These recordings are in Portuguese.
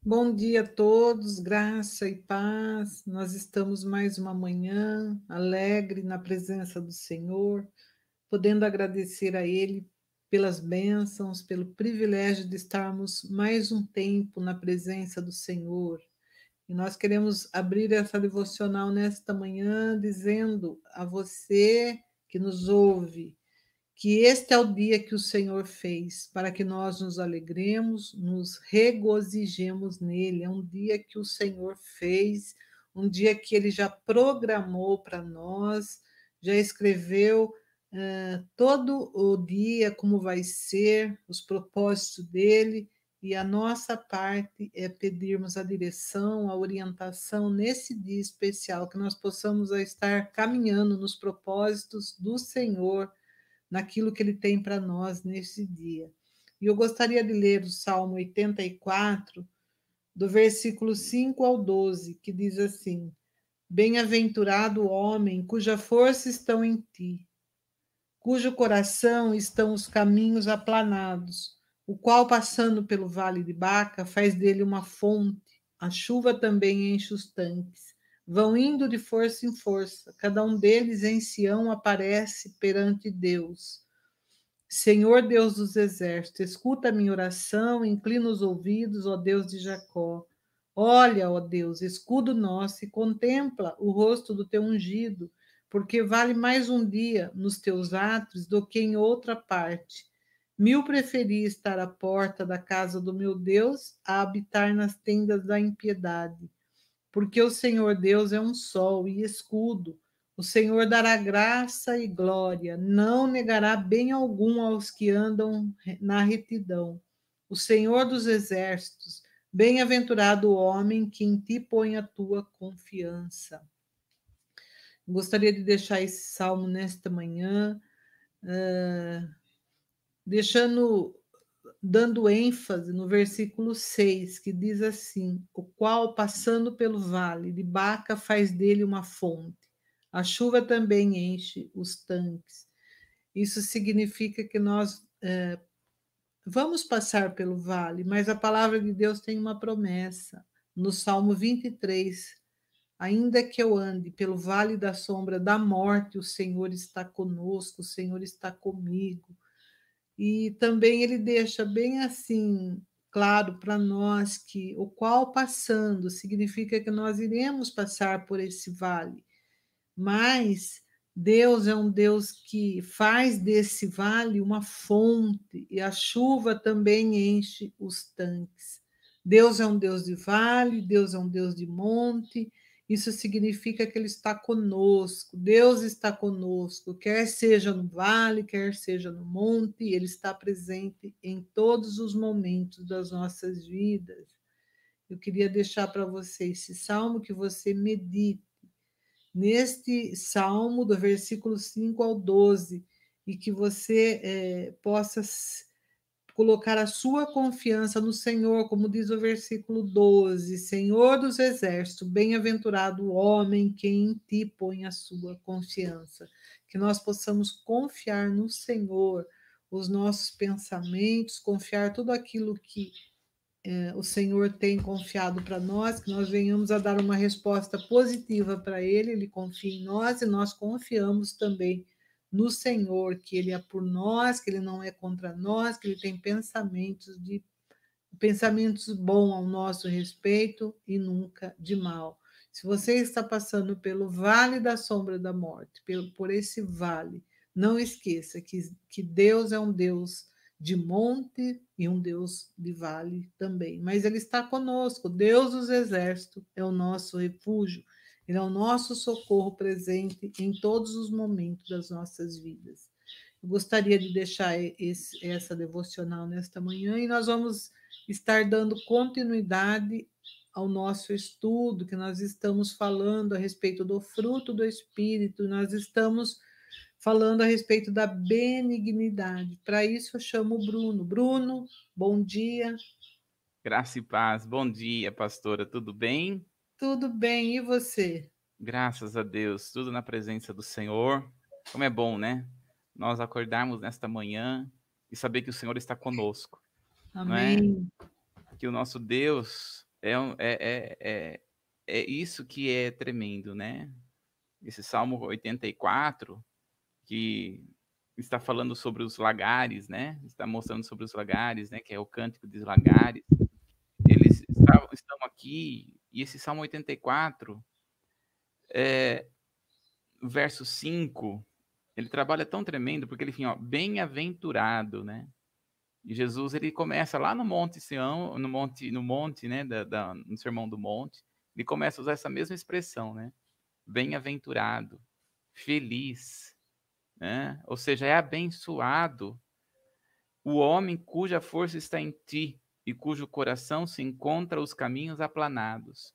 Bom dia a todos, graça e paz. Nós estamos mais uma manhã alegre na presença do Senhor, podendo agradecer a Ele pelas bênçãos, pelo privilégio de estarmos mais um tempo na presença do Senhor. E nós queremos abrir essa devocional nesta manhã dizendo a você que nos ouve, que este é o dia que o Senhor fez, para que nós nos alegremos, nos regozijemos nele. É um dia que o Senhor fez, um dia que ele já programou para nós, já escreveu uh, todo o dia como vai ser, os propósitos dele, e a nossa parte é pedirmos a direção, a orientação nesse dia especial, que nós possamos estar caminhando nos propósitos do Senhor naquilo que ele tem para nós nesse dia. E eu gostaria de ler o Salmo 84, do versículo 5 ao 12, que diz assim: Bem-aventurado o homem cuja força estão em ti, cujo coração estão os caminhos aplanados, o qual, passando pelo vale de Baca, faz dele uma fonte, a chuva também enche os tanques vão indo de força em força, cada um deles em Sião aparece perante Deus. Senhor Deus dos exércitos, escuta a minha oração, inclina os ouvidos, ó Deus de Jacó. Olha, ó Deus, escudo nosso, e contempla o rosto do teu ungido, porque vale mais um dia nos teus atos do que em outra parte. Mil preferi estar à porta da casa do meu Deus a habitar nas tendas da impiedade porque o Senhor Deus é um sol e escudo. O Senhor dará graça e glória, não negará bem algum aos que andam na retidão. O Senhor dos exércitos, bem-aventurado o homem que em ti põe a tua confiança. Gostaria de deixar esse salmo nesta manhã, uh, deixando dando ênfase no versículo 6, que diz assim: O qual, passando pelo vale de Baca, faz dele uma fonte. A chuva também enche os tanques. Isso significa que nós é, vamos passar pelo vale, mas a palavra de Deus tem uma promessa. No Salmo 23, ainda que eu ande pelo vale da sombra da morte, o Senhor está conosco, o Senhor está comigo. E também ele deixa bem assim claro para nós que o qual passando significa que nós iremos passar por esse vale. Mas Deus é um Deus que faz desse vale uma fonte e a chuva também enche os tanques. Deus é um Deus de vale, Deus é um Deus de monte, isso significa que Ele está conosco, Deus está conosco, quer seja no vale, quer seja no monte, Ele está presente em todos os momentos das nossas vidas. Eu queria deixar para você esse salmo que você medite. Neste salmo, do versículo 5 ao 12, e que você é, possa colocar a sua confiança no Senhor, como diz o versículo 12: Senhor dos exércitos, bem-aventurado o homem que em ti põe a sua confiança. Que nós possamos confiar no Senhor, os nossos pensamentos, confiar tudo aquilo que é, o Senhor tem confiado para nós, que nós venhamos a dar uma resposta positiva para Ele, Ele confia em nós e nós confiamos também no Senhor, que Ele é por nós, que Ele não é contra nós, que Ele tem pensamentos de pensamentos bons ao nosso respeito e nunca de mal. Se você está passando pelo vale da sombra da morte, pelo, por esse vale, não esqueça que, que Deus é um Deus de monte e um Deus de vale também. Mas Ele está conosco, Deus dos exércitos é o nosso refúgio. Ele é o nosso socorro presente em todos os momentos das nossas vidas. Eu gostaria de deixar esse, essa devocional nesta manhã e nós vamos estar dando continuidade ao nosso estudo, que nós estamos falando a respeito do fruto do Espírito, nós estamos falando a respeito da benignidade. Para isso, eu chamo o Bruno. Bruno, bom dia. Graça e paz, bom dia, pastora, tudo bem? Tudo bem, e você? Graças a Deus, tudo na presença do Senhor. Como é bom, né? Nós acordarmos nesta manhã e saber que o Senhor está conosco. Amém. É? Que o nosso Deus é, é, é, é isso que é tremendo, né? Esse Salmo 84, que está falando sobre os lagares, né? Está mostrando sobre os lagares, né? Que é o cântico dos lagares. Eles estavam, estão aqui, e esse Salmo 84, é, verso 5, ele trabalha tão tremendo, porque ele fala, bem-aventurado, né? E Jesus, ele começa lá no Monte Sião, no Monte, no Monte, né? Da, da, no Sermão do Monte, ele começa a usar essa mesma expressão, né? Bem-aventurado, feliz, né? Ou seja, é abençoado o homem cuja força está em ti e cujo coração se encontra os caminhos aplanados.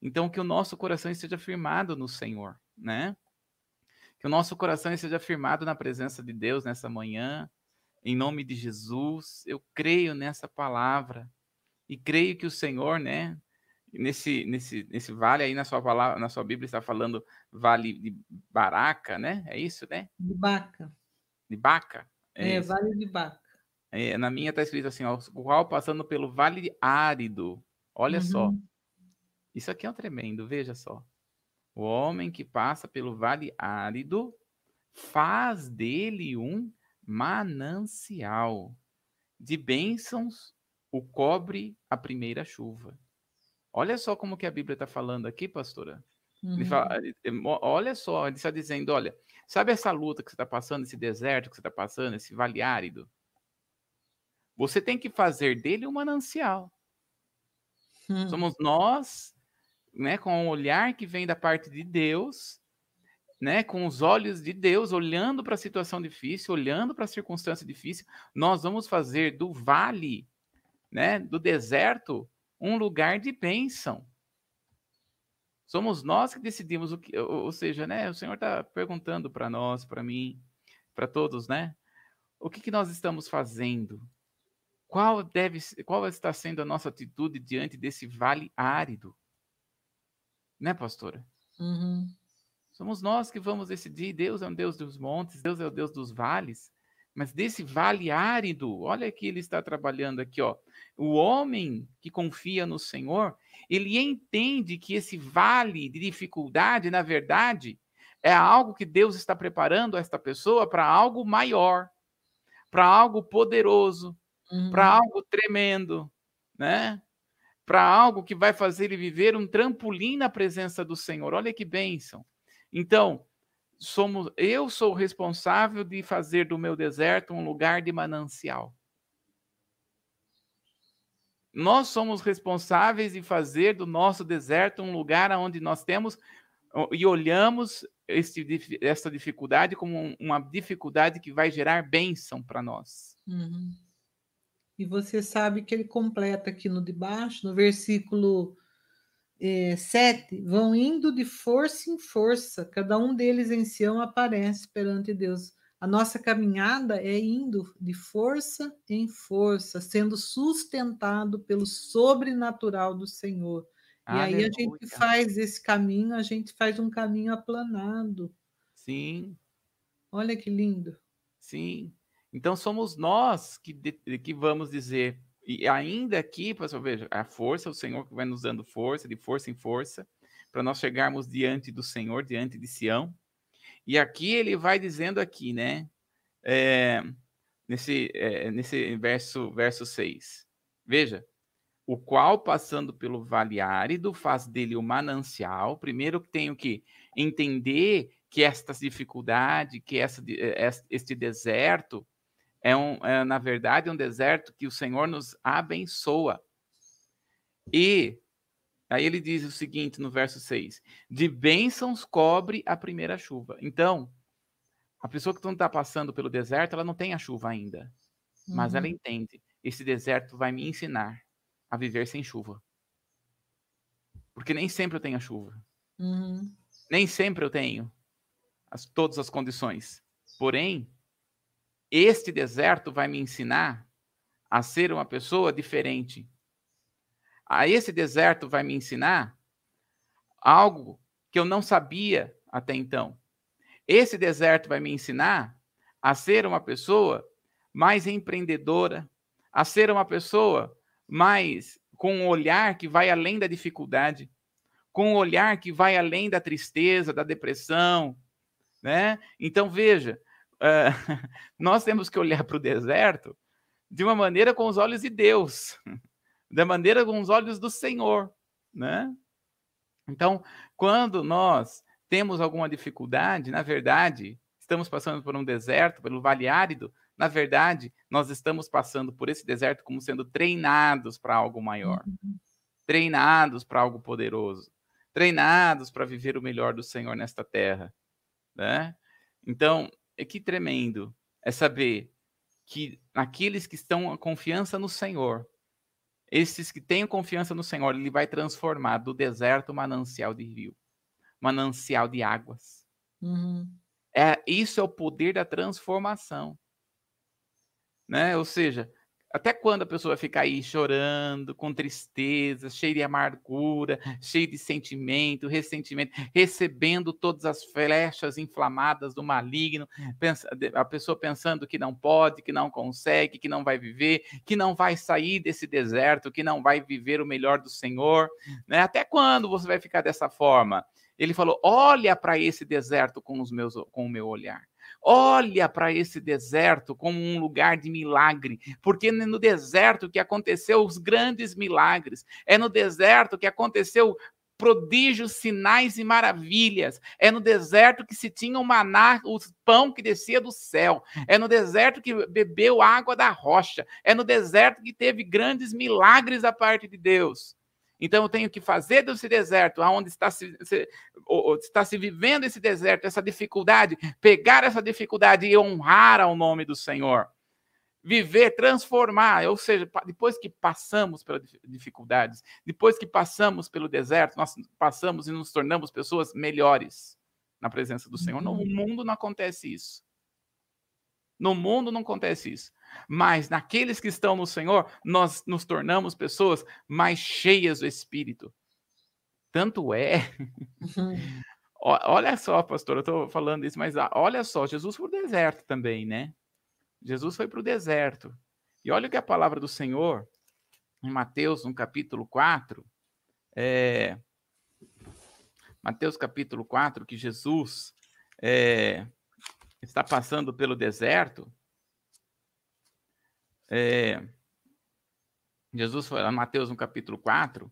Então, que o nosso coração esteja firmado no Senhor, né? Que o nosso coração esteja firmado na presença de Deus nessa manhã, em nome de Jesus. Eu creio nessa palavra e creio que o Senhor, né, nesse, nesse, nesse vale aí na sua palavra, na sua Bíblia está falando vale de Baraca, né? É isso, né? De Baca. De Baca. É, é vale de Baca. É, na minha está escrito assim, ó, o qual passando pelo vale árido. Olha uhum. só. Isso aqui é um tremendo, veja só. O homem que passa pelo vale árido faz dele um manancial de bênçãos o cobre a primeira chuva. Olha só como que a Bíblia está falando aqui, pastora. Uhum. Ele fala, olha só, ele está dizendo, olha, sabe essa luta que você está passando, esse deserto que você está passando, esse vale árido? Você tem que fazer dele um manancial. Hum. Somos nós, né, com um olhar que vem da parte de Deus, né, com os olhos de Deus, olhando para a situação difícil, olhando para a circunstância difícil, nós vamos fazer do vale, né, do deserto, um lugar de bênção. Somos nós que decidimos o que, ou seja, né, o Senhor está perguntando para nós, para mim, para todos, né, o que, que nós estamos fazendo? Qual deve, qual está sendo a nossa atitude diante desse vale árido? Né, pastora? Uhum. Somos nós que vamos decidir. Deus é um Deus dos montes, Deus é o Deus dos vales. Mas desse vale árido, olha que ele está trabalhando aqui, ó. O homem que confia no Senhor, ele entende que esse vale de dificuldade, na verdade, é algo que Deus está preparando esta pessoa para algo maior, para algo poderoso, uhum. para algo tremendo, né? Para algo que vai fazer ele viver um trampolim na presença do Senhor. Olha que bênção. Então, somos eu sou responsável de fazer do meu deserto um lugar de manancial. Nós somos responsáveis de fazer do nosso deserto um lugar onde nós temos e olhamos este, essa dificuldade como uma dificuldade que vai gerar bênção para nós. Uhum. E você sabe que ele completa aqui no de baixo, no versículo é, 7, vão indo de força em força, cada um deles em Sião aparece perante Deus. A nossa caminhada é indo de força em força, sendo sustentado pelo sobrenatural do Senhor. Aleluia. E aí a gente faz esse caminho, a gente faz um caminho aplanado. Sim. Olha que lindo. Sim. Então somos nós que, que vamos dizer, e ainda aqui, pessoal, veja, a força, o Senhor que vai nos dando força, de força em força, para nós chegarmos diante do Senhor, diante de Sião. E aqui ele vai dizendo aqui, né? É, nesse, é, nesse verso, verso 6. Veja, o qual, passando pelo vale árido, faz dele o manancial. Primeiro tenho que entender que esta dificuldade, que essa, é, este deserto, é, um, é, na verdade, um deserto que o Senhor nos abençoa. E aí ele diz o seguinte no verso 6: De bênçãos cobre a primeira chuva. Então, a pessoa que não está passando pelo deserto, ela não tem a chuva ainda. Uhum. Mas ela uhum. entende: esse deserto vai me ensinar a viver sem chuva. Porque nem sempre eu tenho a chuva. Uhum. Nem sempre eu tenho as, todas as condições. Porém, este deserto vai me ensinar a ser uma pessoa diferente. A esse deserto vai me ensinar algo que eu não sabia até então. Esse deserto vai me ensinar a ser uma pessoa mais empreendedora, a ser uma pessoa mais com um olhar que vai além da dificuldade, com um olhar que vai além da tristeza, da depressão, né? Então veja, uh, nós temos que olhar para o deserto de uma maneira com os olhos de Deus, da maneira com os olhos do Senhor, né? Então, quando nós temos alguma dificuldade, na verdade, estamos passando por um deserto, pelo vale árido, na verdade, nós estamos passando por esse deserto como sendo treinados para algo maior, uhum. treinados para algo poderoso, treinados para viver o melhor do Senhor nesta terra, né? Então, é que tremendo é saber que aqueles que estão com confiança no Senhor, esses que têm confiança no Senhor, ele vai transformar do deserto manancial de rio, manancial de águas. Uhum. É, isso é o poder da transformação. Né? Ou seja, até quando a pessoa vai ficar aí chorando, com tristeza, cheia de amargura, cheia de sentimento, ressentimento, recebendo todas as flechas inflamadas do maligno, a pessoa pensando que não pode, que não consegue, que não vai viver, que não vai sair desse deserto, que não vai viver o melhor do Senhor. Né? Até quando você vai ficar dessa forma? Ele falou: olha para esse deserto com, os meus, com o meu olhar. Olha para esse deserto como um lugar de milagre, porque é no deserto que aconteceu os grandes milagres, é no deserto que aconteceu prodígios, sinais e maravilhas. É no deserto que se tinha o maná, o pão que descia do céu. É no deserto que bebeu água da rocha. É no deserto que teve grandes milagres da parte de Deus. Então eu tenho que fazer desse deserto, aonde está se, se, está se vivendo esse deserto, essa dificuldade, pegar essa dificuldade e honrar ao nome do Senhor. Viver, transformar, ou seja, depois que passamos pelas dificuldades, depois que passamos pelo deserto, nós passamos e nos tornamos pessoas melhores na presença do Senhor. No uhum. mundo não acontece isso. No mundo não acontece isso. Mas naqueles que estão no Senhor, nós nos tornamos pessoas mais cheias do Espírito. Tanto é. Uhum. olha só, pastor, eu estou falando isso, mas olha só, Jesus foi para o deserto também, né? Jesus foi para o deserto. E olha o que a palavra do Senhor, em Mateus, no capítulo 4, é, Mateus capítulo 4, que Jesus é, está passando pelo deserto, é, Jesus foi lá, Mateus no capítulo 4,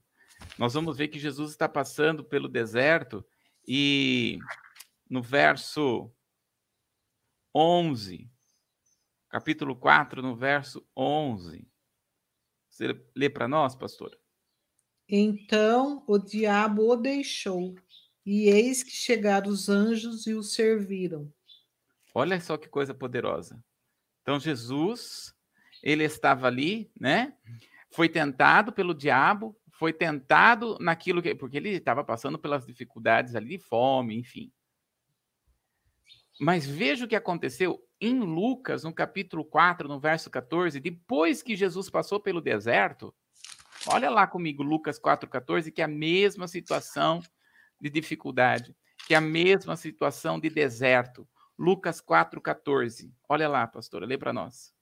nós vamos ver que Jesus está passando pelo deserto e no verso 11, capítulo 4, no verso 11. Você lê para nós, pastor? Então o diabo o deixou, e eis que chegaram os anjos e o serviram. Olha só que coisa poderosa. Então Jesus ele estava ali, né? Foi tentado pelo diabo, foi tentado naquilo que. Porque ele estava passando pelas dificuldades ali de fome, enfim. Mas veja o que aconteceu em Lucas, no capítulo 4, no verso 14, depois que Jesus passou pelo deserto. Olha lá comigo, Lucas 4,14, que é a mesma situação de dificuldade, que é a mesma situação de deserto. Lucas 4,14. Olha lá, pastora, lê para nós.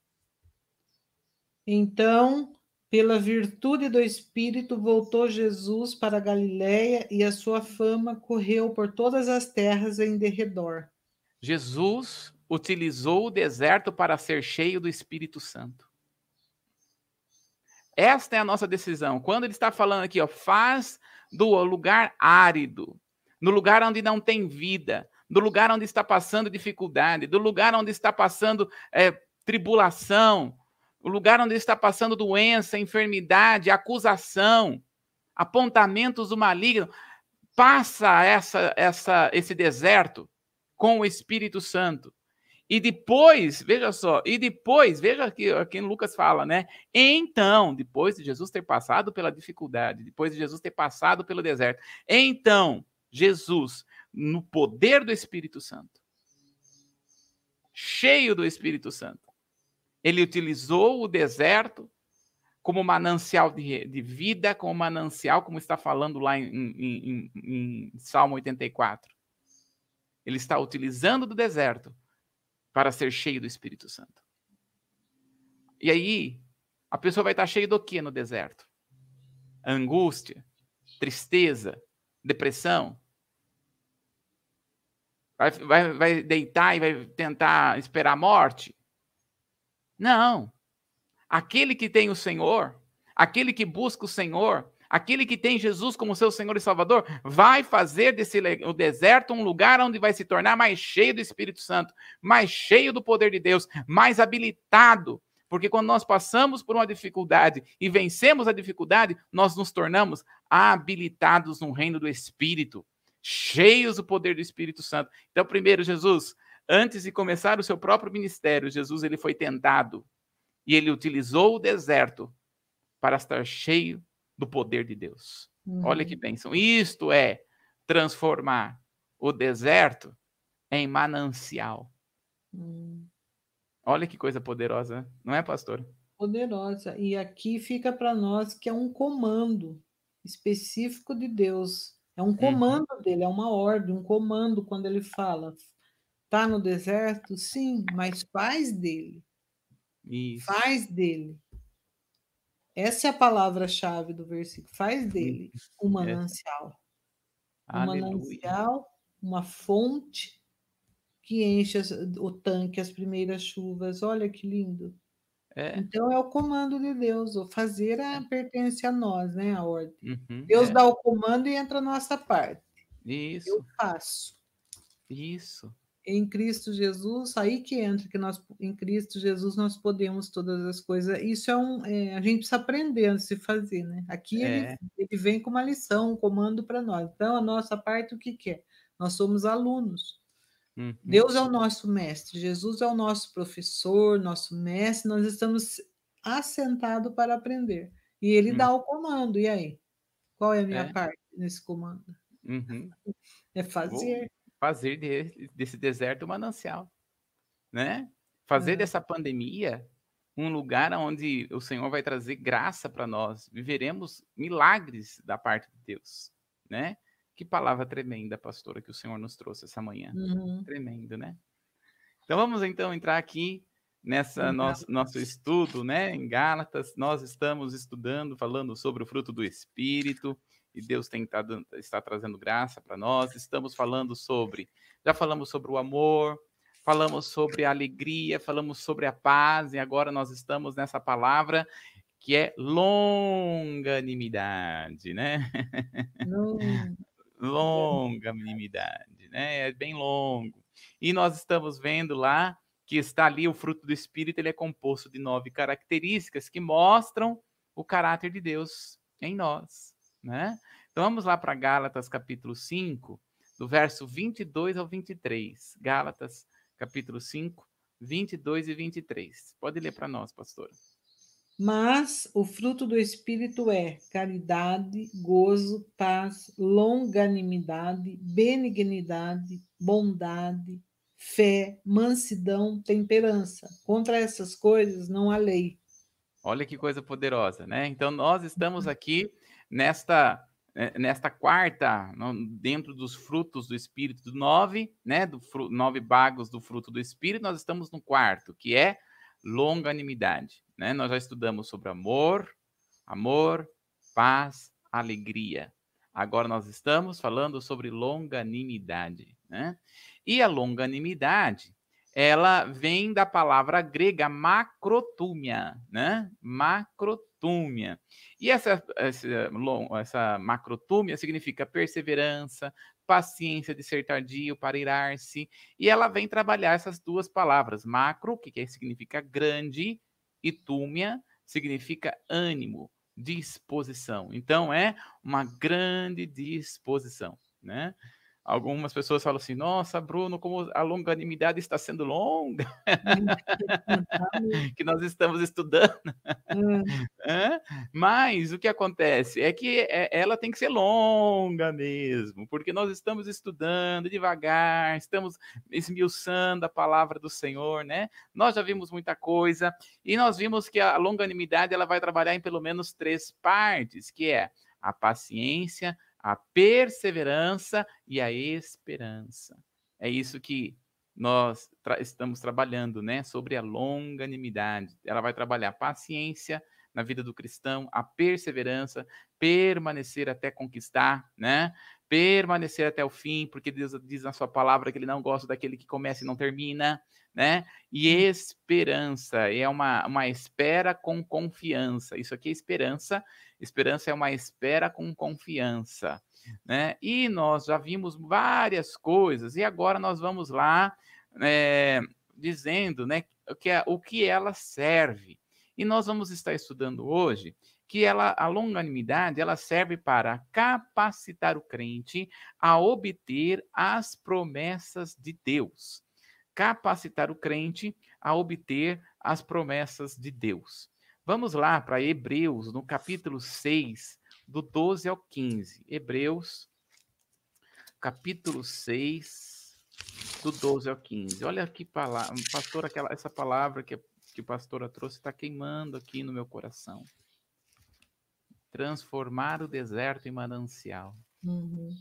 Então, pela virtude do Espírito, voltou Jesus para a Galiléia e a sua fama correu por todas as terras em derredor. Jesus utilizou o deserto para ser cheio do Espírito Santo. Esta é a nossa decisão. Quando ele está falando aqui, ó, faz do lugar árido, no lugar onde não tem vida, do lugar onde está passando dificuldade, do lugar onde está passando é, tribulação, o lugar onde está passando doença, enfermidade, acusação, apontamentos do maligno, passa essa, essa, esse deserto com o Espírito Santo. E depois, veja só, e depois, veja aqui, aqui Lucas fala, né? Então, depois de Jesus ter passado pela dificuldade, depois de Jesus ter passado pelo deserto, então, Jesus, no poder do Espírito Santo, cheio do Espírito Santo, ele utilizou o deserto como manancial de, de vida, como manancial, como está falando lá em, em, em, em Salmo 84. Ele está utilizando do deserto para ser cheio do Espírito Santo. E aí, a pessoa vai estar cheia do que no deserto? angústia, tristeza, depressão? Vai, vai, vai deitar e vai tentar esperar a morte? Não. Aquele que tem o Senhor, aquele que busca o Senhor, aquele que tem Jesus como seu Senhor e Salvador, vai fazer desse o deserto um lugar onde vai se tornar mais cheio do Espírito Santo, mais cheio do poder de Deus, mais habilitado. Porque quando nós passamos por uma dificuldade e vencemos a dificuldade, nós nos tornamos habilitados no reino do Espírito, cheios do poder do Espírito Santo. Então, primeiro, Jesus, antes de começar o seu próprio ministério, Jesus ele foi tentado e ele utilizou o deserto para estar cheio do poder de Deus. Uhum. Olha que bênção. Isto é transformar o deserto em manancial. Uhum. Olha que coisa poderosa, não é, pastor? Poderosa. E aqui fica para nós que é um comando específico de Deus. É um uhum. comando uhum. dele, é uma ordem, um comando quando ele fala. Tá no deserto? Sim, mas faz dele. Isso. Faz dele. Essa é a palavra-chave do versículo. Faz dele um manancial. É. Um manancial, uma fonte que enche o tanque, as primeiras chuvas. Olha que lindo. É. Então é o comando de Deus. O fazer é, pertence a nós, né? A ordem. Uhum, Deus é. dá o comando e entra a nossa parte. Isso. Eu faço. Isso em Cristo Jesus, aí que entra que nós em Cristo Jesus nós podemos todas as coisas. Isso é um, é, a gente precisa aprender a se fazer, né? Aqui é. ele, ele, vem com uma lição, um comando para nós. Então a nossa parte o que, que é? Nós somos alunos. Uhum. Deus é o nosso mestre, Jesus é o nosso professor, nosso mestre. Nós estamos assentados para aprender e Ele uhum. dá o comando. E aí, qual é a minha é. parte nesse comando? Uhum. É fazer fazer de, desse deserto um manancial, né? Fazer dessa pandemia um lugar onde o Senhor vai trazer graça para nós, viveremos milagres da parte de Deus, né? Que palavra tremenda, pastora, que o Senhor nos trouxe essa manhã. Uhum. Tremendo, né? Então vamos então entrar aqui nessa nosso, nosso estudo, né? Em Gálatas, nós estamos estudando, falando sobre o fruto do Espírito e Deus tem tá, está trazendo graça para nós. Estamos falando sobre, já falamos sobre o amor, falamos sobre a alegria, falamos sobre a paz, e agora nós estamos nessa palavra que é longanimidade, né? Longanimidade, né? É bem longo. E nós estamos vendo lá que está ali o fruto do Espírito, ele é composto de nove características que mostram o caráter de Deus em nós né? Então vamos lá para Gálatas capítulo 5, do verso 22 ao 23. Gálatas capítulo 5, 22 e 23. Pode ler para nós, pastora. Mas o fruto do Espírito é caridade, gozo, paz, longanimidade, benignidade, bondade, fé, mansidão, temperança. Contra essas coisas não há lei. Olha que coisa poderosa, né? Então nós estamos aqui nesta eh, nesta quarta, dentro dos frutos do Espírito, do nove, né, do nove bagos do fruto do Espírito, nós estamos no quarto, que é longanimidade, né? Nós já estudamos sobre amor, amor, paz, alegria. Agora nós estamos falando sobre longanimidade, né? E a longanimidade, ela vem da palavra grega macrotúmia, né? Macrotúmia. E essa, essa, essa macrotúmia significa perseverança, paciência de ser tardio para irar-se. E ela vem trabalhar essas duas palavras. Macro, que significa grande, e túmia significa ânimo, disposição. Então, é uma grande disposição, né? Algumas pessoas falam assim: nossa, Bruno, como a longanimidade está sendo longa, que nós estamos estudando. É. Mas o que acontece é que é, ela tem que ser longa mesmo, porque nós estamos estudando devagar, estamos esmiuçando a palavra do Senhor, né? Nós já vimos muita coisa e nós vimos que a longanimidade ela vai trabalhar em pelo menos três partes, que é a paciência, a perseverança e a esperança. É isso que nós tra estamos trabalhando, né? Sobre a longanimidade. Ela vai trabalhar paciência, na vida do cristão, a perseverança, permanecer até conquistar, né? Permanecer até o fim, porque Deus diz na sua palavra que ele não gosta daquele que começa e não termina, né? E esperança é uma, uma espera com confiança. Isso aqui é esperança. Esperança é uma espera com confiança, né? E nós já vimos várias coisas, e agora nós vamos lá é, dizendo, né, o que, é, o que ela serve. E nós vamos estar estudando hoje que ela, a longanimidade ela serve para capacitar o crente a obter as promessas de Deus. Capacitar o crente a obter as promessas de Deus. Vamos lá para Hebreus, no capítulo 6, do 12 ao 15. Hebreus, capítulo 6, do 12 ao 15. Olha que palavra, pastor, aquela, essa palavra que, que a pastora trouxe está queimando aqui no meu coração. Transformar o deserto em manancial. Uhum.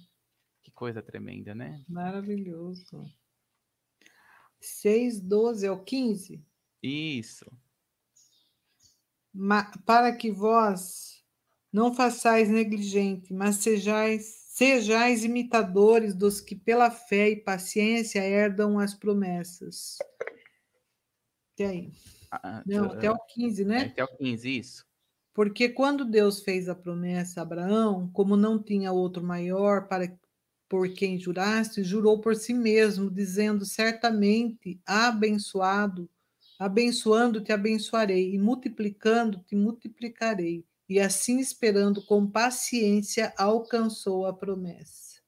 Que coisa tremenda, né? Maravilhoso. 6, 12 ao 15? Isso. Ma para que vós não façais negligente, mas sejais, sejais imitadores dos que pela fé e paciência herdam as promessas. Até aí. Ah, não, até o 15, né? É, até o 15, isso. Porque quando Deus fez a promessa a Abraão, como não tinha outro maior para por quem juraste, jurou por si mesmo, dizendo: Certamente abençoado, abençoando te abençoarei, e multiplicando te multiplicarei. E assim, esperando com paciência, alcançou a promessa.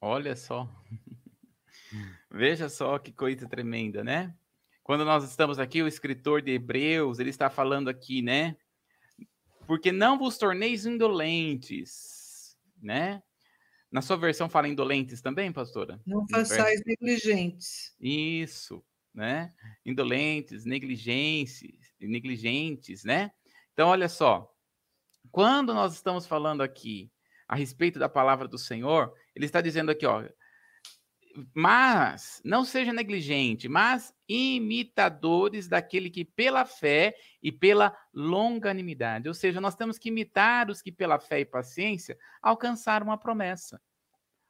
Olha só. Veja só que coisa tremenda, né? Quando nós estamos aqui, o escritor de Hebreus, ele está falando aqui, né? Porque não vos torneis indolentes, né? Na sua versão fala indolentes também, pastora? Não façais negligentes. Isso, né? Indolentes, negligentes, negligentes, né? Então, olha só. Quando nós estamos falando aqui a respeito da palavra do Senhor, ele está dizendo aqui, ó, mas não seja negligente, mas imitadores daquele que pela fé e pela longanimidade. Ou seja, nós temos que imitar os que pela fé e paciência alcançaram uma promessa.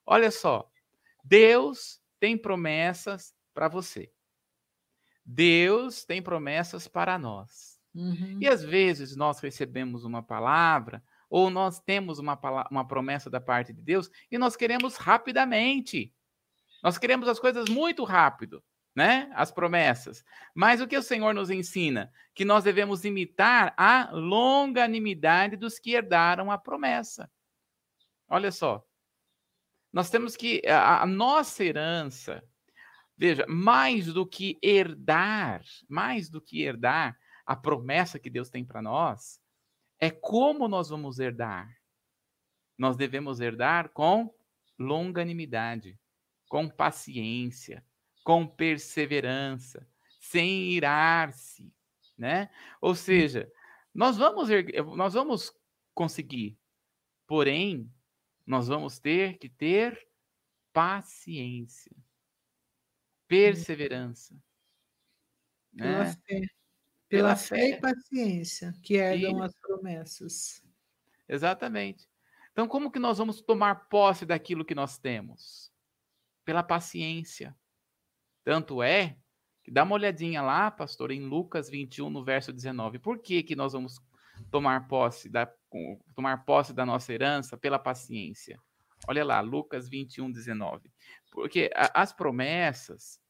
Olha só, Deus tem promessas para você. Deus tem promessas para nós. Uhum. E às vezes nós recebemos uma palavra ou nós temos uma, uma promessa da parte de Deus e nós queremos rapidamente. Nós queremos as coisas muito rápido, né? As promessas. Mas o que o Senhor nos ensina? Que nós devemos imitar a longanimidade dos que herdaram a promessa. Olha só. Nós temos que a, a nossa herança, veja, mais do que herdar, mais do que herdar a promessa que Deus tem para nós, é como nós vamos herdar. Nós devemos herdar com longanimidade com paciência, com perseverança, sem irar-se, né? Ou seja, nós vamos nós vamos conseguir, porém nós vamos ter que ter paciência, perseverança, pela né? fé, pela, pela fé. fé. e paciência que herdam as promessas. Exatamente. Então, como que nós vamos tomar posse daquilo que nós temos? Pela paciência. Tanto é que dá uma olhadinha lá, pastor, em Lucas 21, no verso 19. Por que, que nós vamos tomar posse da, tomar posse da nossa herança pela paciência? Olha lá, Lucas 21, 19. Porque a, as promessas,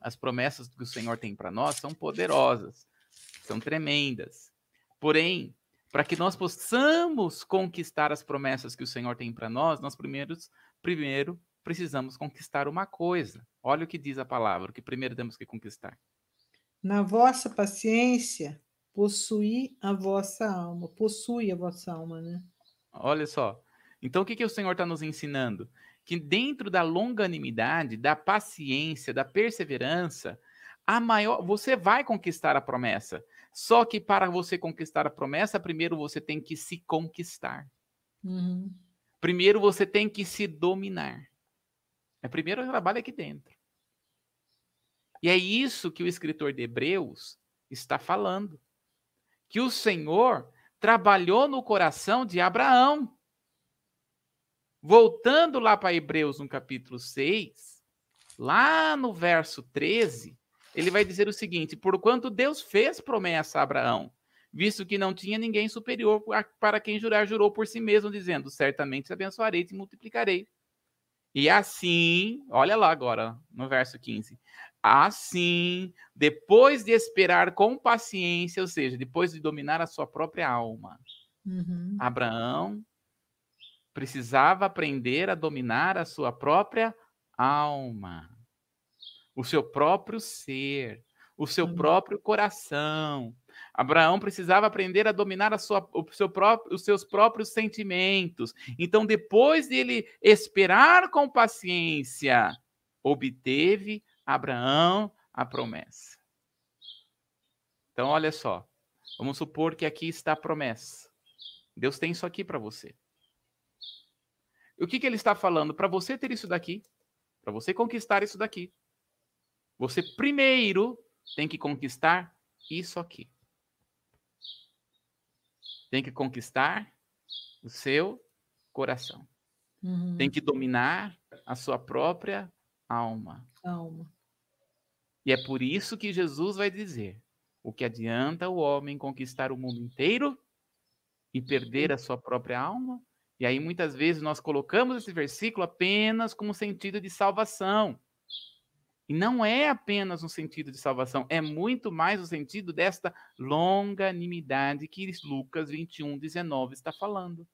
as promessas que o Senhor tem para nós são poderosas, são tremendas. Porém, para que nós possamos conquistar as promessas que o Senhor tem para nós, nós primeiros, primeiro precisamos conquistar uma coisa. Olha o que diz a palavra, o que primeiro temos que conquistar. Na vossa paciência, possui a vossa alma. Possui a vossa alma, né? Olha só. Então, o que, que o Senhor está nos ensinando? Que dentro da longanimidade, da paciência, da perseverança, a maior, você vai conquistar a promessa. Só que para você conquistar a promessa, primeiro você tem que se conquistar. Uhum. Primeiro você tem que se dominar. É primeiro trabalho aqui dentro. E é isso que o escritor de Hebreus está falando. que o Senhor trabalhou no coração de Abraão. Voltando lá para Hebreus, no capítulo 6, lá no verso 13, ele vai dizer o seguinte: Porquanto Deus fez promessa a Abraão, visto que não tinha ninguém superior para quem jurar, jurou por si mesmo, dizendo: Certamente te abençoarei e te multiplicarei. E assim, olha lá agora, no verso 15. Assim, depois de esperar com paciência, ou seja, depois de dominar a sua própria alma, uhum. Abraão precisava aprender a dominar a sua própria alma, o seu próprio ser, o seu uhum. próprio coração. Abraão precisava aprender a dominar a sua, o seu próprio, os seus próprios sentimentos. Então, depois de ele esperar com paciência, obteve Abraão a promessa. Então, olha só. Vamos supor que aqui está a promessa. Deus tem isso aqui para você. O que, que ele está falando? Para você ter isso daqui, para você conquistar isso daqui, você primeiro tem que conquistar isso aqui. Tem que conquistar o seu coração. Uhum. Tem que dominar a sua própria alma. Alma. E é por isso que Jesus vai dizer: o que adianta o homem conquistar o mundo inteiro e perder a sua própria alma? E aí muitas vezes nós colocamos esse versículo apenas como sentido de salvação. E não é apenas um sentido de salvação, é muito mais o sentido desta longanimidade que Lucas 21, 19 está falando.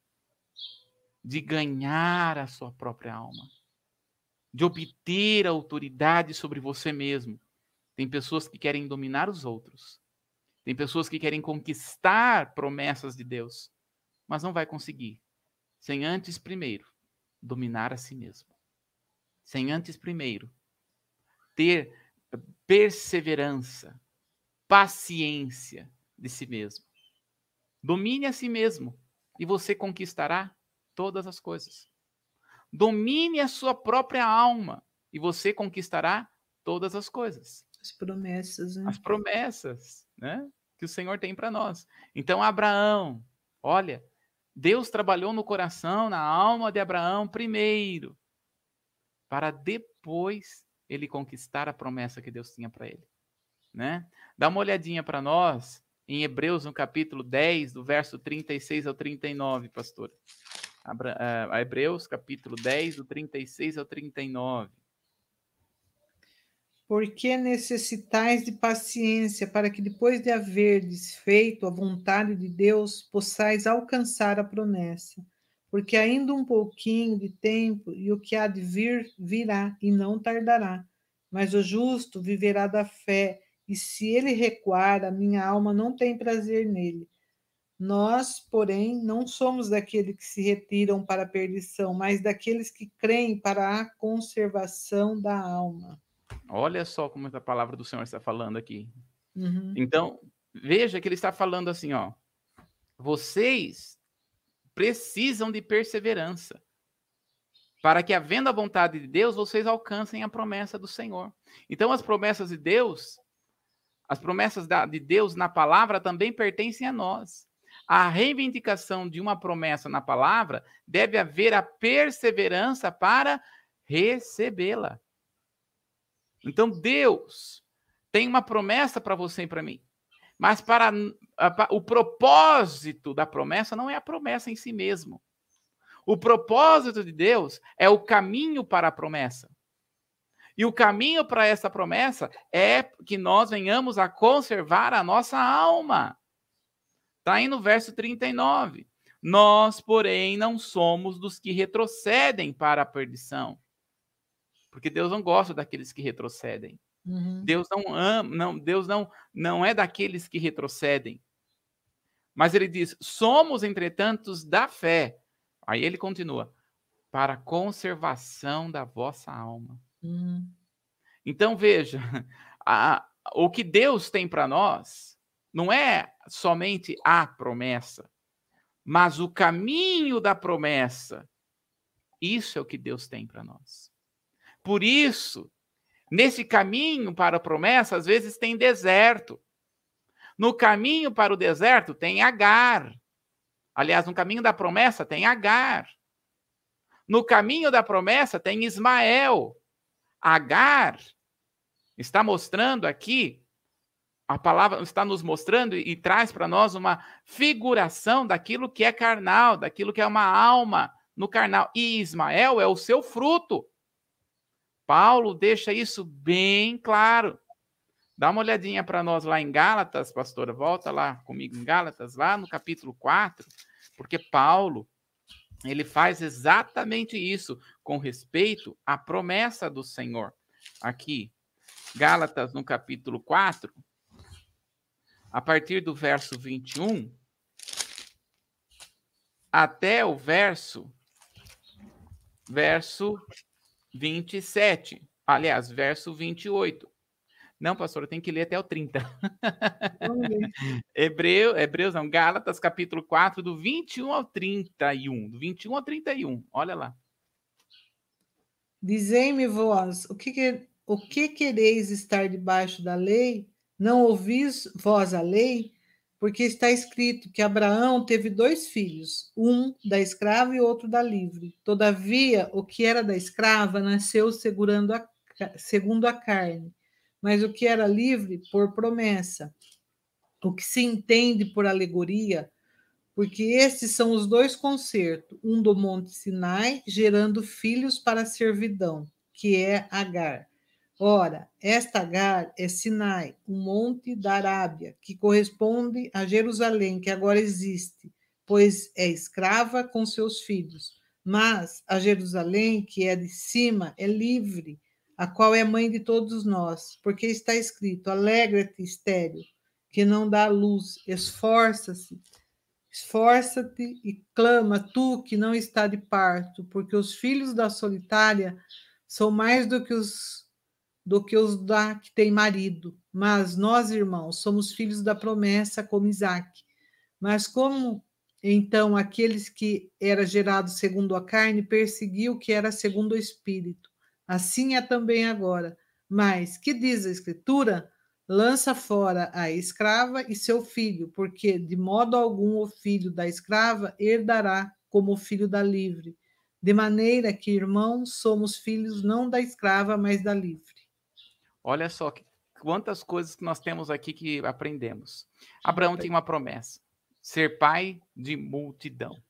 De ganhar a sua própria alma, de obter autoridade sobre você mesmo, tem pessoas que querem dominar os outros. Tem pessoas que querem conquistar promessas de Deus, mas não vai conseguir sem antes primeiro dominar a si mesmo. Sem antes primeiro ter perseverança, paciência de si mesmo. Domine a si mesmo e você conquistará todas as coisas. Domine a sua própria alma e você conquistará todas as coisas. As promessas, né? As promessas, né? Que o Senhor tem para nós. Então, Abraão, olha, Deus trabalhou no coração, na alma de Abraão primeiro, para depois ele conquistar a promessa que Deus tinha para ele, né? Dá uma olhadinha para nós em Hebreus, no capítulo 10, do verso 36 ao 39, pastor. Abra, uh, Hebreus, capítulo 10, do 36 ao 39 porque necessitais de paciência, para que depois de haverdes feito a vontade de Deus, possais alcançar a promessa. Porque ainda um pouquinho de tempo, e o que há de vir, virá, e não tardará. Mas o justo viverá da fé, e se ele recuar, a minha alma não tem prazer nele. Nós, porém, não somos daqueles que se retiram para a perdição, mas daqueles que creem para a conservação da alma. Olha só como a palavra do Senhor está falando aqui. Uhum. Então, veja que ele está falando assim, ó. Vocês precisam de perseverança para que, havendo a vontade de Deus, vocês alcancem a promessa do Senhor. Então, as promessas de Deus, as promessas de Deus na palavra também pertencem a nós. A reivindicação de uma promessa na palavra deve haver a perseverança para recebê-la. Então Deus tem uma promessa para você e para mim. Mas para o propósito da promessa não é a promessa em si mesmo. O propósito de Deus é o caminho para a promessa. E o caminho para essa promessa é que nós venhamos a conservar a nossa alma. Está aí no verso 39. Nós, porém, não somos dos que retrocedem para a perdição, porque Deus não gosta daqueles que retrocedem. Uhum. Deus não ama, não, Deus não, não é daqueles que retrocedem. Mas ele diz: somos, entretanto, da fé. Aí ele continua: para a conservação da vossa alma. Uhum. Então veja, a, o que Deus tem para nós não é somente a promessa, mas o caminho da promessa. Isso é o que Deus tem para nós. Por isso, nesse caminho para a promessa, às vezes tem deserto. No caminho para o deserto tem Agar. Aliás, no caminho da promessa tem Agar. No caminho da promessa tem Ismael. Agar está mostrando aqui, a palavra está nos mostrando e, e traz para nós uma figuração daquilo que é carnal, daquilo que é uma alma no carnal. E Ismael é o seu fruto. Paulo deixa isso bem claro. Dá uma olhadinha para nós lá em Gálatas, pastora, volta lá comigo em Gálatas, lá no capítulo 4, porque Paulo, ele faz exatamente isso com respeito à promessa do Senhor. Aqui, Gálatas, no capítulo 4, a partir do verso 21 até o verso verso 27. Aliás, verso 28. Não, pastor, tem que ler até o 30. Hebreu, Hebreus, não, Gálatas, capítulo 4, do 21 ao 31. Do 21 ao 31. Olha lá. Dizei-me vós, o que, que, o que quereis estar debaixo da lei? Não ouvis vós a lei? Porque está escrito que Abraão teve dois filhos, um da escrava e outro da livre. Todavia, o que era da escrava nasceu a, segundo a carne mas o que era livre por promessa. O que se entende por alegoria, porque esses são os dois concertos, um do Monte Sinai, gerando filhos para a servidão, que é Agar. Ora, esta Agar é Sinai, um monte da Arábia, que corresponde a Jerusalém, que agora existe, pois é escrava com seus filhos. Mas a Jerusalém, que é de cima, é livre, a qual é mãe de todos nós, porque está escrito: Alegra-te, estéreo, que não dá luz, esforça-se, esforça-te e clama, tu que não está de parto, porque os filhos da solitária são mais do que os do que os da que tem marido. Mas nós, irmãos, somos filhos da promessa, como Isaac. Mas como então aqueles que era gerado segundo a carne perseguiu o que era segundo o espírito? Assim é também agora. Mas que diz a Escritura? Lança fora a escrava e seu filho, porque de modo algum o filho da escrava herdará como o filho da livre. De maneira que, irmãos, somos filhos não da escrava, mas da livre. Olha só quantas coisas que nós temos aqui que aprendemos. Abraão tem uma promessa: ser pai de multidão.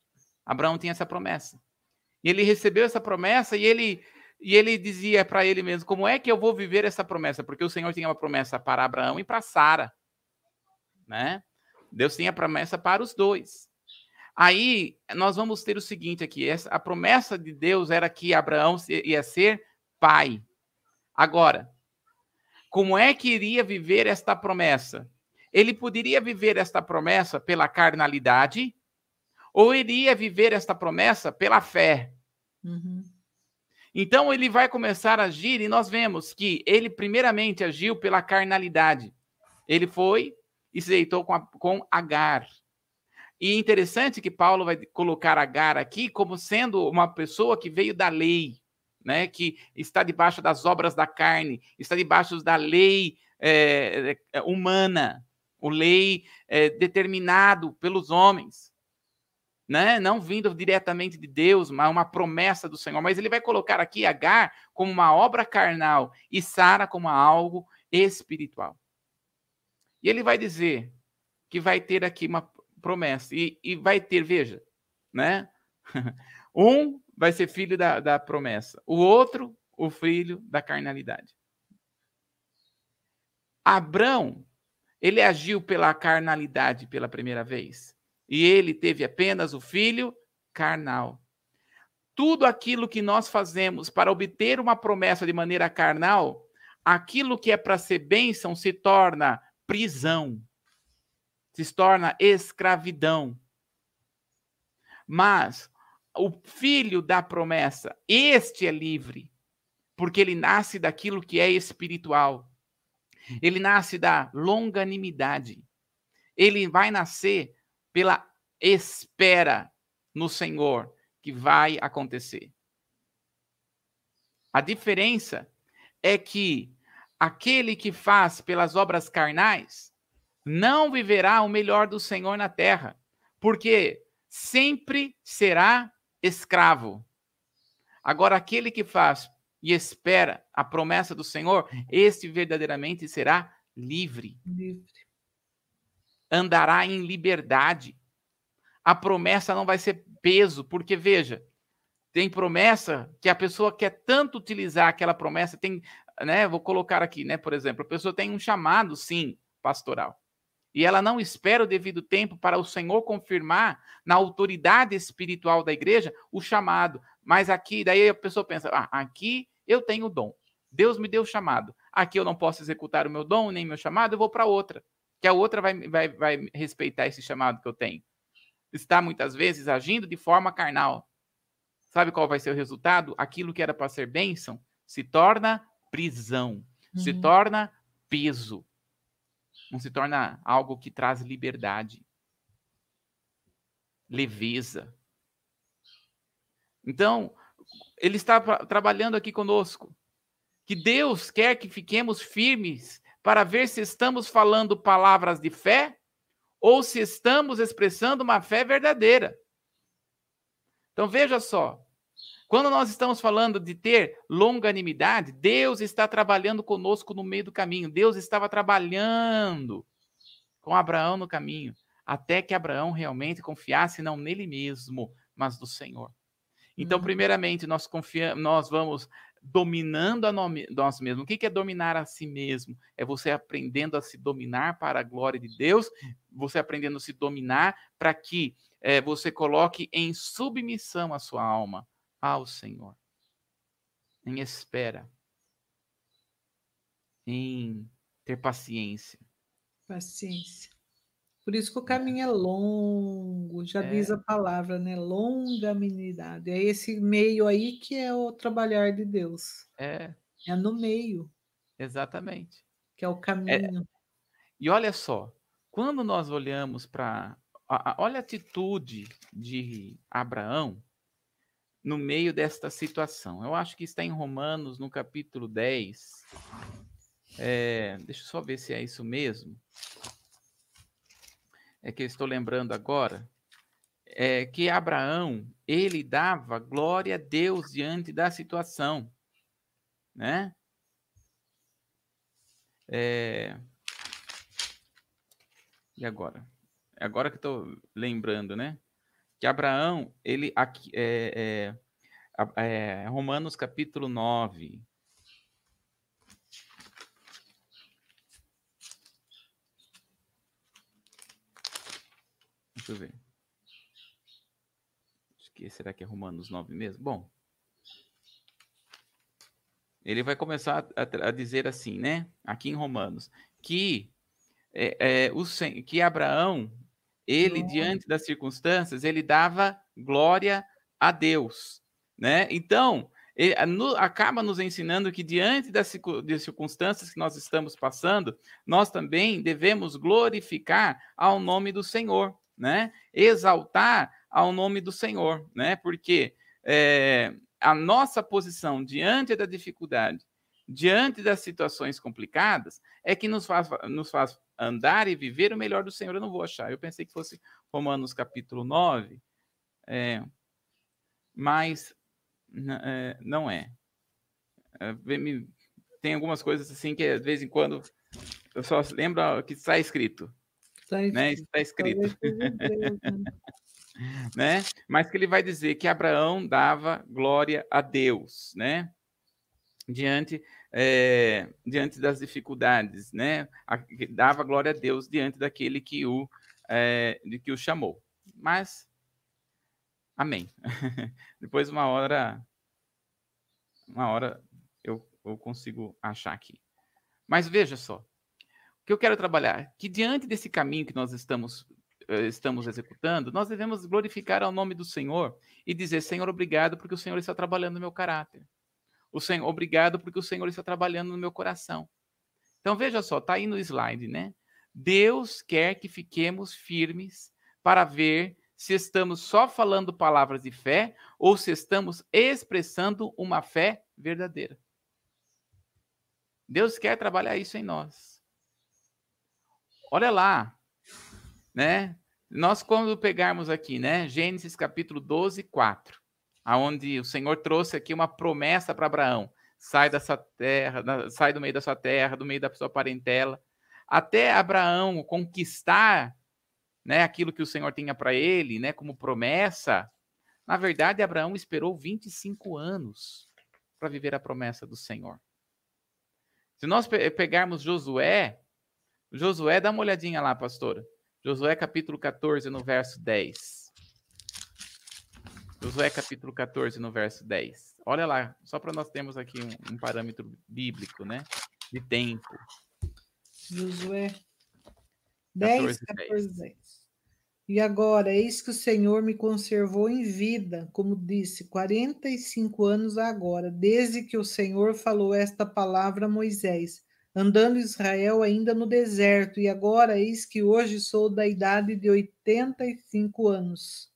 Abraão tinha essa promessa. E ele recebeu essa promessa e ele e ele dizia para ele mesmo: Como é que eu vou viver essa promessa? Porque o Senhor tinha uma promessa para Abraão e para Sara. Né? Deus tinha promessa para os dois. Aí nós vamos ter o seguinte aqui: essa, a promessa de Deus era que Abraão ia ser pai. Agora, como é que iria viver esta promessa? Ele poderia viver esta promessa pela carnalidade ou iria viver esta promessa pela fé? Uhum. Então ele vai começar a agir e nós vemos que ele primeiramente agiu pela carnalidade. Ele foi e se deitou com, a, com Agar. E interessante que Paulo vai colocar Agar aqui como sendo uma pessoa que veio da lei, né? que está debaixo das obras da carne, está debaixo da lei é, humana, o lei é, determinado pelos homens né? não vindo diretamente de Deus, mas uma promessa do Senhor. Mas ele vai colocar aqui Agar como uma obra carnal e Sara como algo espiritual. E ele vai dizer que vai ter aqui uma promessa. E, e vai ter, veja, né? um vai ser filho da, da promessa, o outro, o filho da carnalidade. Abrão, ele agiu pela carnalidade pela primeira vez e ele teve apenas o filho carnal. Tudo aquilo que nós fazemos para obter uma promessa de maneira carnal, aquilo que é para ser bênção se torna prisão, se torna escravidão. Mas o filho da promessa, este é livre, porque ele nasce daquilo que é espiritual. Ele nasce da longanimidade. Ele vai nascer pela espera no Senhor que vai acontecer. A diferença é que aquele que faz pelas obras carnais, não viverá o melhor do Senhor na terra, porque sempre será escravo. Agora, aquele que faz e espera a promessa do Senhor, este verdadeiramente será livre. livre. Andará em liberdade. A promessa não vai ser peso, porque veja, tem promessa que a pessoa quer tanto utilizar aquela promessa, tem, né, vou colocar aqui, né, por exemplo, a pessoa tem um chamado, sim, pastoral e ela não espera o devido tempo para o Senhor confirmar na autoridade espiritual da igreja o chamado. Mas aqui, daí a pessoa pensa: ah, aqui eu tenho o dom. Deus me deu o chamado. Aqui eu não posso executar o meu dom, nem meu chamado, eu vou para outra. Que a outra vai, vai, vai respeitar esse chamado que eu tenho. Está muitas vezes agindo de forma carnal. Sabe qual vai ser o resultado? Aquilo que era para ser bênção se torna prisão, uhum. se torna peso não se torna algo que traz liberdade, leveza. Então, ele está trabalhando aqui conosco. Que Deus quer que fiquemos firmes para ver se estamos falando palavras de fé ou se estamos expressando uma fé verdadeira. Então veja só, quando nós estamos falando de ter longanimidade, Deus está trabalhando conosco no meio do caminho. Deus estava trabalhando com Abraão no caminho, até que Abraão realmente confiasse não nele mesmo, mas no Senhor. Então, uhum. primeiramente, nós confiamos, nós vamos dominando a nós mesmos. O que é dominar a si mesmo? É você aprendendo a se dominar para a glória de Deus, você aprendendo a se dominar para que é, você coloque em submissão a sua alma ao Senhor, em espera, em ter paciência. Paciência. Por isso que o é. caminho é longo, já é. diz a palavra, né? Longanimidade. É esse meio aí que é o trabalhar de Deus. É. É no meio. Exatamente. Que é o é. caminho. É. E olha só, quando nós olhamos para. Olha a atitude de Abraão no meio desta situação. Eu acho que está em Romanos, no capítulo 10. É, deixa eu só ver se é isso mesmo. É que eu estou lembrando agora. É que Abraão, ele dava glória a Deus diante da situação. Né? É... E agora? Agora que estou lembrando, né? Que Abraão, ele aqui, é, é, é, Romanos capítulo 9. Deixa eu ver. Que será que é Romanos 9 mesmo? Bom, ele vai começar a, a dizer assim, né? Aqui em Romanos, que é, é, o, que Abraão ele, diante das circunstâncias, ele dava glória a Deus, né? Então, ele, no, acaba nos ensinando que diante das, das circunstâncias que nós estamos passando, nós também devemos glorificar ao nome do Senhor, né? Exaltar ao nome do Senhor, né? Porque é, a nossa posição diante da dificuldade, diante das situações complicadas, é que nos faz, nos faz andar e viver o melhor do Senhor. Eu não vou achar. Eu pensei que fosse Romanos capítulo 9, é, mas é, não é. é. Tem algumas coisas assim que, de vez em quando, eu só lembro que está escrito. Está escrito. Né? Está escrito. né? Mas que ele vai dizer que Abraão dava glória a Deus, né? Diante é, diante das dificuldades, né? Dava glória a Deus diante daquele que o, é, de que o chamou. Mas, amém. Depois, uma hora, uma hora eu, eu consigo achar aqui. Mas veja só, o que eu quero trabalhar, que diante desse caminho que nós estamos eh, estamos executando, nós devemos glorificar ao nome do Senhor e dizer, Senhor, obrigado, porque o Senhor está trabalhando no meu caráter. O Senhor, obrigado porque o Senhor está trabalhando no meu coração. Então veja só, tá aí no slide, né? Deus quer que fiquemos firmes para ver se estamos só falando palavras de fé ou se estamos expressando uma fé verdadeira. Deus quer trabalhar isso em nós. Olha lá, né? Nós quando pegarmos aqui, né, Gênesis capítulo 12, 4, aonde o Senhor trouxe aqui uma promessa para Abraão, sai da sua terra, sai do meio da sua terra, do meio da sua parentela, até Abraão conquistar, né, aquilo que o Senhor tinha para ele, né, como promessa. Na verdade, Abraão esperou 25 anos para viver a promessa do Senhor. Se nós pegarmos Josué, Josué, dá uma olhadinha lá, pastora. Josué capítulo 14, no verso 10. Josué capítulo 14, no verso 10. Olha lá, só para nós termos aqui um, um, parâmetro bíblico, né? De tempo. Josué 10, 14, 14 10. 10. E agora, eis que o Senhor me conservou em vida, como disse, 45 anos agora, desde que o Senhor falou esta palavra a Moisés, andando Israel ainda no deserto, e agora eis que hoje sou da idade de 85 anos.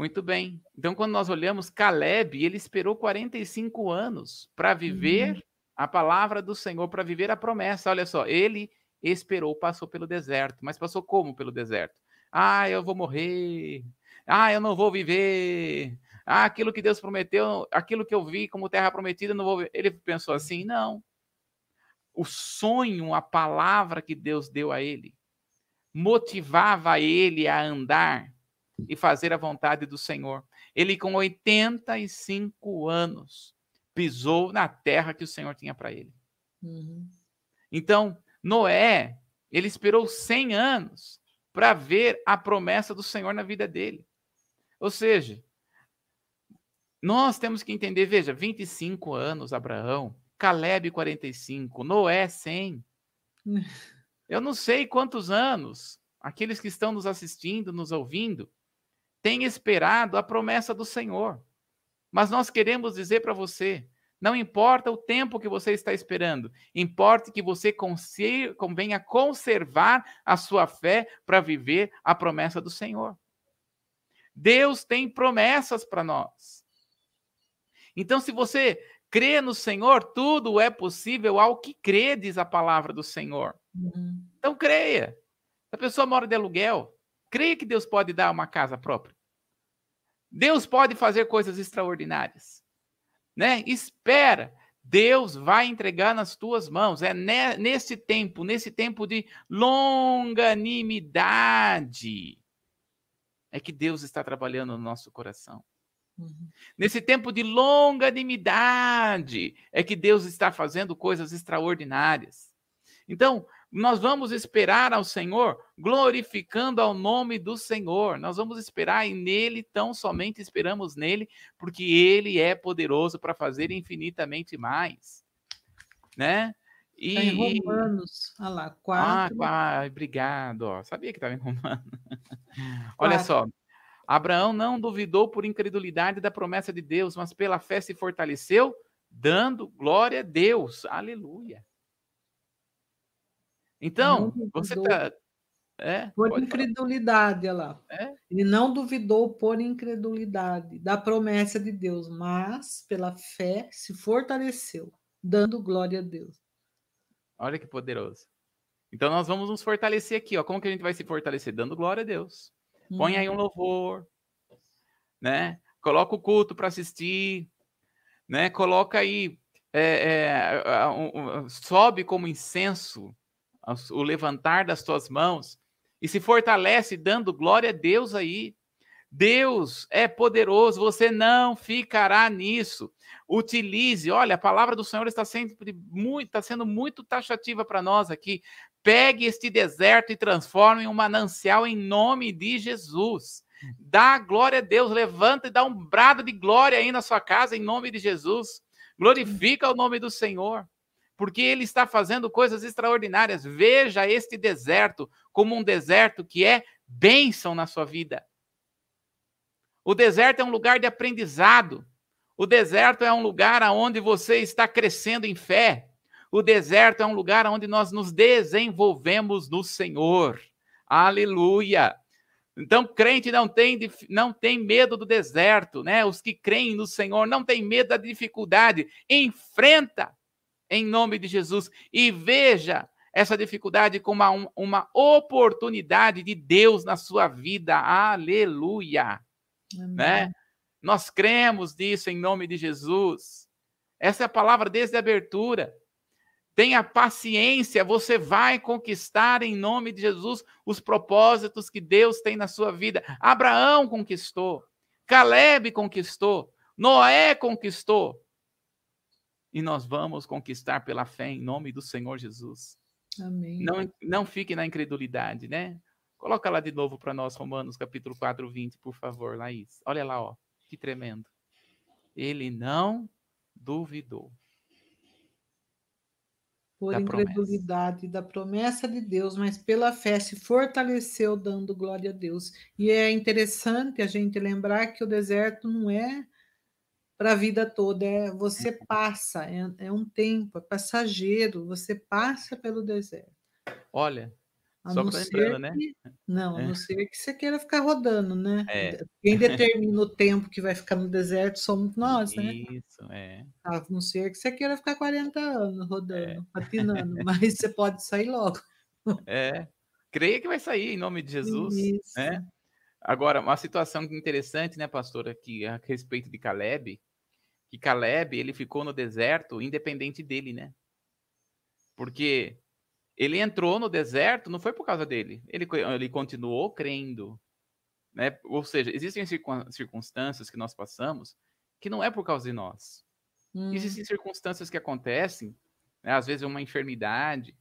Muito bem. Então, quando nós olhamos Caleb, ele esperou 45 anos para viver uhum. a palavra do Senhor, para viver a promessa. Olha só, ele esperou, passou pelo deserto. Mas passou como pelo deserto? Ah, eu vou morrer. Ah, eu não vou viver. Ah, aquilo que Deus prometeu, aquilo que eu vi como terra prometida, não vou ver. Ele pensou assim: não. O sonho, a palavra que Deus deu a ele, motivava ele a andar e fazer a vontade do Senhor. Ele, com 85 anos, pisou na terra que o Senhor tinha para ele. Uhum. Então, Noé, ele esperou 100 anos para ver a promessa do Senhor na vida dele. Ou seja, nós temos que entender, veja, 25 anos Abraão, Caleb 45, Noé 100. Eu não sei quantos anos aqueles que estão nos assistindo, nos ouvindo, têm esperado a promessa do Senhor. Mas nós queremos dizer para você, não importa o tempo que você está esperando, importa que você convenha conservar a sua fé para viver a promessa do Senhor. Deus tem promessas para nós. Então, se você crê no Senhor, tudo é possível ao que crê, diz a palavra do Senhor. Uhum. Então, creia. Se a pessoa mora de aluguel, creia que Deus pode dar uma casa própria. Deus pode fazer coisas extraordinárias né? Espera. Deus vai entregar nas tuas mãos. É nesse tempo, nesse tempo de longanimidade, é que Deus está trabalhando no nosso coração. Uhum. Nesse tempo de longanimidade, é que Deus está fazendo coisas extraordinárias. Então, nós vamos esperar ao Senhor, glorificando ao nome do Senhor. Nós vamos esperar e nele, tão somente esperamos nele, porque ele é poderoso para fazer infinitamente mais. Né? E, tá em Romanos, olha lá, quatro. Ah, obrigado. Ó. Sabia que estava em Romanos. olha só. Abraão não duvidou por incredulidade da promessa de Deus, mas pela fé se fortaleceu, dando glória a Deus. Aleluia. Então, você está. É, por incredulidade, olha lá. É? Ele não duvidou por incredulidade da promessa de Deus, mas pela fé se fortaleceu, dando glória a Deus. Olha que poderoso. Então nós vamos nos fortalecer aqui, ó. Como que a gente vai se fortalecer? Dando glória a Deus. Põe aí um uhum. louvor, né? Coloca o culto para assistir, né? Coloca aí, é, é, um, um, sobe como incenso o levantar das tuas mãos e se fortalece dando glória a Deus aí. Deus é poderoso, você não ficará nisso. Utilize, olha, a palavra do Senhor está sempre muito, está sendo muito taxativa para nós aqui. Pegue este deserto e transforme em um manancial em nome de Jesus. Dá glória a Deus, levanta e dá um brado de glória aí na sua casa em nome de Jesus. Glorifica o nome do Senhor porque ele está fazendo coisas extraordinárias. Veja este deserto como um deserto que é bênção na sua vida. O deserto é um lugar de aprendizado. O deserto é um lugar onde você está crescendo em fé. O deserto é um lugar onde nós nos desenvolvemos no Senhor. Aleluia! Então, crente não tem, não tem medo do deserto, né? Os que creem no Senhor não têm medo da dificuldade. Enfrenta em nome de Jesus. E veja essa dificuldade como uma, uma oportunidade de Deus na sua vida. Aleluia. Né? Nós cremos nisso em nome de Jesus. Essa é a palavra desde a abertura. Tenha paciência, você vai conquistar em nome de Jesus os propósitos que Deus tem na sua vida. Abraão conquistou, Caleb conquistou, Noé conquistou. E nós vamos conquistar pela fé em nome do Senhor Jesus. Amém. Não, não fique na incredulidade, né? Coloca lá de novo para nós, Romanos capítulo 4, 20, por favor, Laís. Olha lá, ó. Que tremendo. Ele não duvidou. Por da incredulidade promessa. da promessa de Deus, mas pela fé se fortaleceu dando glória a Deus. E é interessante a gente lembrar que o deserto não é para a vida toda, é você uhum. passa, é, é um tempo, é passageiro, você passa pelo deserto. Olha, a Só para lembrando, né? Que, não, a é. não ser que você queira ficar rodando, né? É. Quem determina o tempo que vai ficar no deserto somos nós, né? Isso, é. A não ser que você queira ficar 40 anos rodando, é. patinando, mas você pode sair logo. É. Creia que vai sair em nome de Jesus. Isso. Né? Agora, uma situação interessante, né, pastora, aqui a respeito de Caleb, que Caleb ele ficou no deserto independente dele, né? Porque ele entrou no deserto, não foi por causa dele. Ele, ele continuou crendo. Né? Ou seja, existem circunstâncias que nós passamos que não é por causa de nós. Hum. Existem circunstâncias que acontecem, né? às vezes uma enfermidade,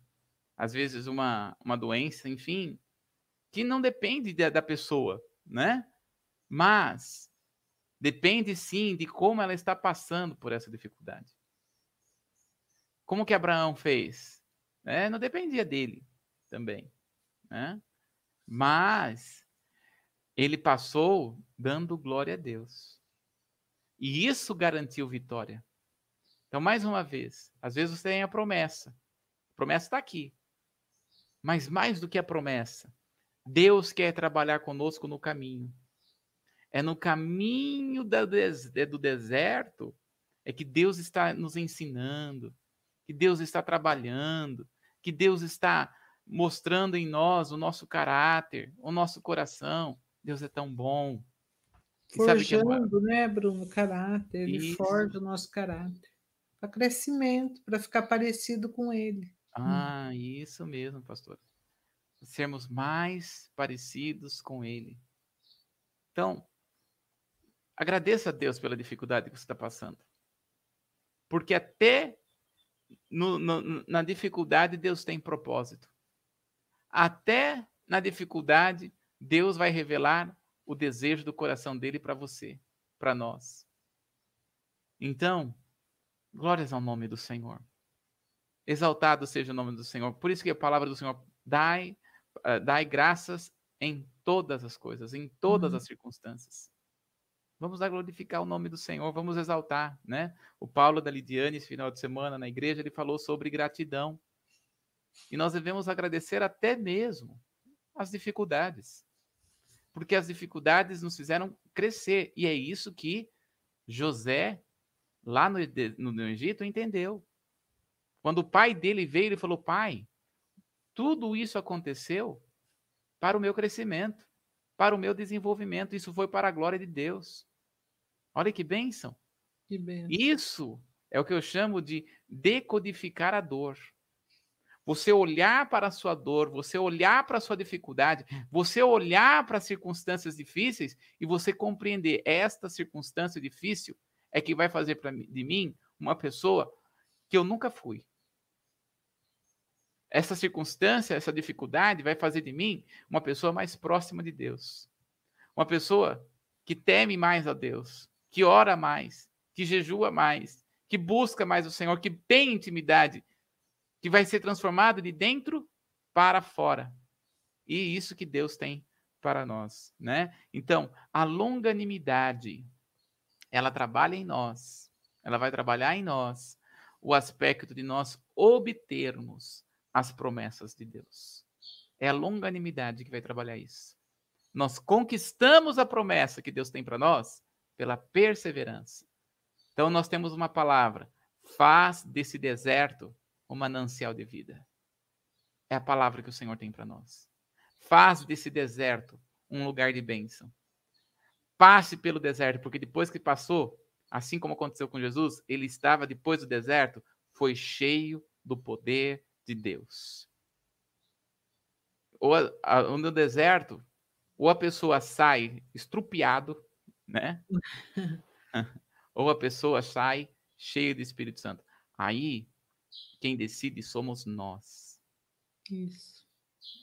às vezes uma, uma doença, enfim, que não depende da, da pessoa, né? Mas depende sim de como ela está passando por essa dificuldade. Como que Abraão fez? Né? Não dependia dele também. Né? Mas ele passou dando glória a Deus. E isso garantiu vitória. Então, mais uma vez, às vezes você tem a promessa. A promessa está aqui. Mas mais do que a promessa, Deus quer trabalhar conosco no caminho. É no caminho do deserto é que Deus está nos ensinando, que Deus está trabalhando, que Deus está mostrando em nós o nosso caráter, o nosso coração. Deus é tão bom. E é Forjando, é né, Bruno, caráter. Ele Isso. forja o nosso caráter. Para crescimento, para ficar parecido com ele. Ah, hum. isso mesmo, pastor. Sermos mais parecidos com ele. Então, agradeça a Deus pela dificuldade que você está passando. Porque até no, no, na dificuldade, Deus tem propósito. Até na dificuldade, Deus vai revelar o desejo do coração dele para você, para nós. Então, glórias ao nome do Senhor. Exaltado seja o nome do Senhor. Por isso que a palavra do Senhor, dai, uh, dai graças em todas as coisas, em todas uhum. as circunstâncias. Vamos lá glorificar o nome do Senhor, vamos exaltar, né? O Paulo da Lidiane, esse final de semana na igreja, ele falou sobre gratidão. E nós devemos agradecer até mesmo as dificuldades. Porque as dificuldades nos fizeram crescer. E é isso que José, lá no, no, no Egito, entendeu. Quando o pai dele veio, ele falou: Pai, tudo isso aconteceu para o meu crescimento, para o meu desenvolvimento. Isso foi para a glória de Deus. Olha que bênção. Que bênção. Isso é o que eu chamo de decodificar a dor. Você olhar para a sua dor, você olhar para a sua dificuldade, você olhar para as circunstâncias difíceis e você compreender esta circunstância difícil é que vai fazer para de mim uma pessoa que eu nunca fui. Essa circunstância, essa dificuldade vai fazer de mim uma pessoa mais próxima de Deus. Uma pessoa que teme mais a Deus, que ora mais, que jejua mais, que busca mais o Senhor, que tem intimidade, que vai ser transformado de dentro para fora. E isso que Deus tem para nós, né? Então, a longanimidade, ela trabalha em nós. Ela vai trabalhar em nós o aspecto de nós obtermos as promessas de Deus. É a longanimidade que vai trabalhar isso. Nós conquistamos a promessa que Deus tem para nós pela perseverança. Então nós temos uma palavra: faz desse deserto um manancial de vida. é a palavra que o Senhor tem para nós. Faz desse deserto um lugar de bênção. Passe pelo deserto, porque depois que passou, assim como aconteceu com Jesus, ele estava depois do deserto, foi cheio do poder de Deus. Ou a, no deserto, ou a pessoa sai estrupiado, né? ou a pessoa sai cheio do Espírito Santo. Aí, quem decide somos nós. Isso.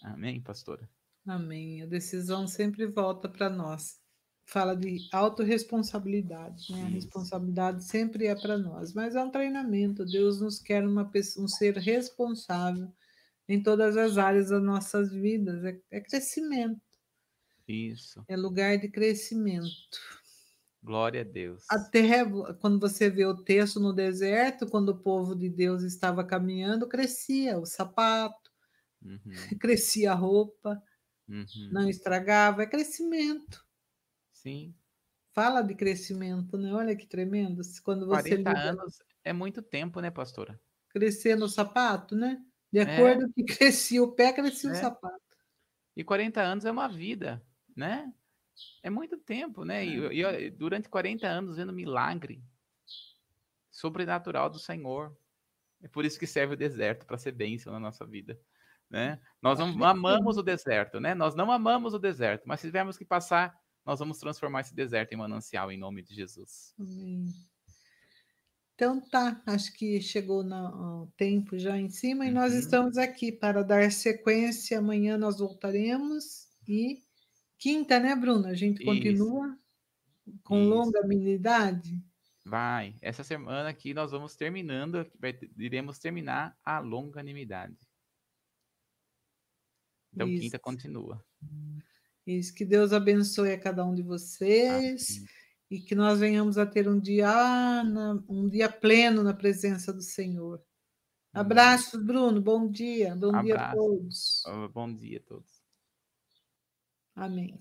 Amém, pastora? Amém. A decisão sempre volta para nós. Fala de autorresponsabilidade, né? A responsabilidade sempre é para nós, mas é um treinamento. Deus nos quer uma pessoa, um ser responsável em todas as áreas das nossas vidas. É, é crescimento. Isso. É lugar de crescimento. Glória a Deus. Até quando você vê o texto no deserto, quando o povo de Deus estava caminhando, crescia o sapato, uhum. crescia a roupa, uhum. não estragava, é crescimento. Sim. Fala de crescimento, né? Olha que tremendo. Quando você 40 anos é muito tempo, né, pastora? Crescer no sapato, né? De é. acordo é. que crescia o pé, crescia é. o sapato. E 40 anos é uma vida, né? É muito tempo, né? E, é. e durante 40 anos vendo milagre sobrenatural do Senhor. É por isso que serve o deserto para ser bênção na nossa vida, né? Nós não amamos o deserto, né? Nós não amamos o deserto, mas se tivermos que passar, nós vamos transformar esse deserto em manancial em nome de Jesus. Amém. Então tá, acho que chegou no tempo já em cima e uhum. nós estamos aqui para dar sequência. Amanhã nós voltaremos e Quinta, né, Bruna? A gente continua Isso. com Isso. longanimidade? Vai. Essa semana aqui nós vamos terminando, vai, iremos terminar a longanimidade. Então, Isso. quinta continua. Isso, que Deus abençoe a cada um de vocês Amém. e que nós venhamos a ter um dia, um dia pleno na presença do Senhor. Abraços, Bruno. Bom dia. Bom Abraço. dia a todos. Bom dia a todos. Amém.